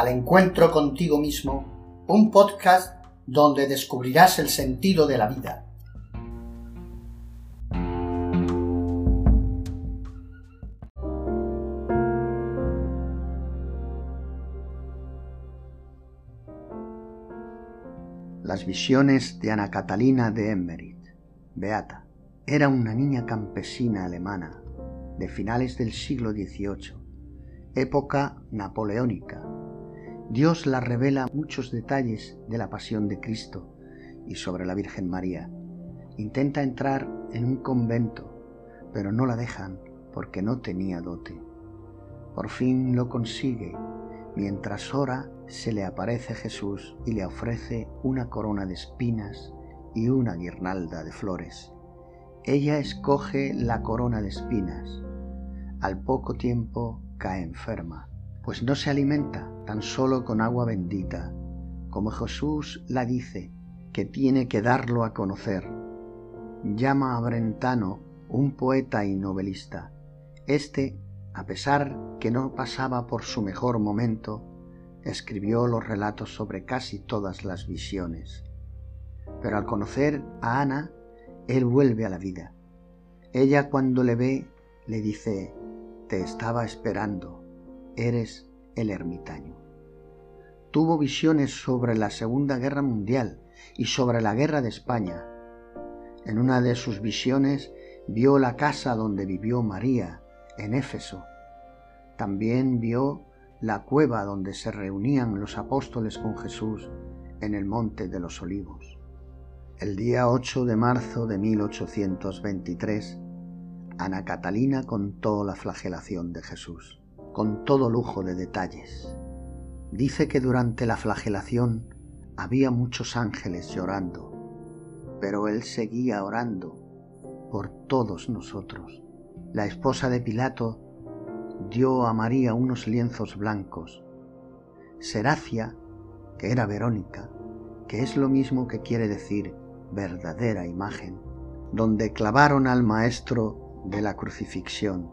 al encuentro contigo mismo, un podcast donde descubrirás el sentido de la vida. Las visiones de Ana Catalina de Emmerich. Beata. Era una niña campesina alemana de finales del siglo XVIII, época napoleónica. Dios la revela muchos detalles de la pasión de Cristo y sobre la Virgen María. Intenta entrar en un convento, pero no la dejan porque no tenía dote. Por fin lo consigue Mientras ora, se le aparece Jesús y le ofrece una corona de espinas y una guirnalda de flores. Ella escoge la corona de espinas. Al poco tiempo cae enferma, pues no se alimenta tan solo con agua bendita, como Jesús la dice que tiene que darlo a conocer. Llama a Brentano, un poeta y novelista. Este a pesar que no pasaba por su mejor momento, escribió los relatos sobre casi todas las visiones. Pero al conocer a Ana, él vuelve a la vida. Ella cuando le ve, le dice, te estaba esperando, eres el ermitaño. Tuvo visiones sobre la Segunda Guerra Mundial y sobre la Guerra de España. En una de sus visiones vio la casa donde vivió María en Éfeso. También vio la cueva donde se reunían los apóstoles con Jesús en el Monte de los Olivos. El día 8 de marzo de 1823, Ana Catalina contó la flagelación de Jesús, con todo lujo de detalles. Dice que durante la flagelación había muchos ángeles llorando, pero él seguía orando por todos nosotros la esposa de Pilato dio a María unos lienzos blancos. Seracia, que era Verónica, que es lo mismo que quiere decir verdadera imagen, donde clavaron al Maestro de la crucifixión,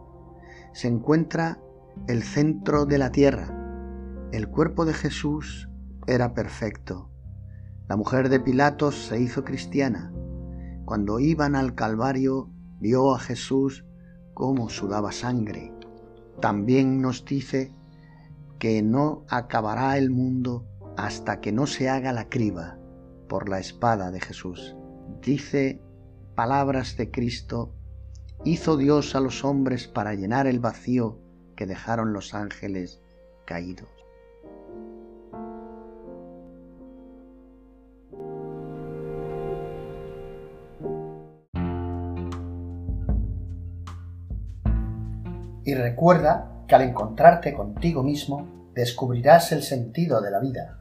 se encuentra el centro de la tierra. El cuerpo de Jesús era perfecto. La mujer de Pilatos se hizo cristiana. Cuando iban al Calvario vio a Jesús cómo sudaba sangre. También nos dice que no acabará el mundo hasta que no se haga la criba por la espada de Jesús. Dice palabras de Cristo, hizo Dios a los hombres para llenar el vacío que dejaron los ángeles caídos. Y recuerda que al encontrarte contigo mismo descubrirás el sentido de la vida.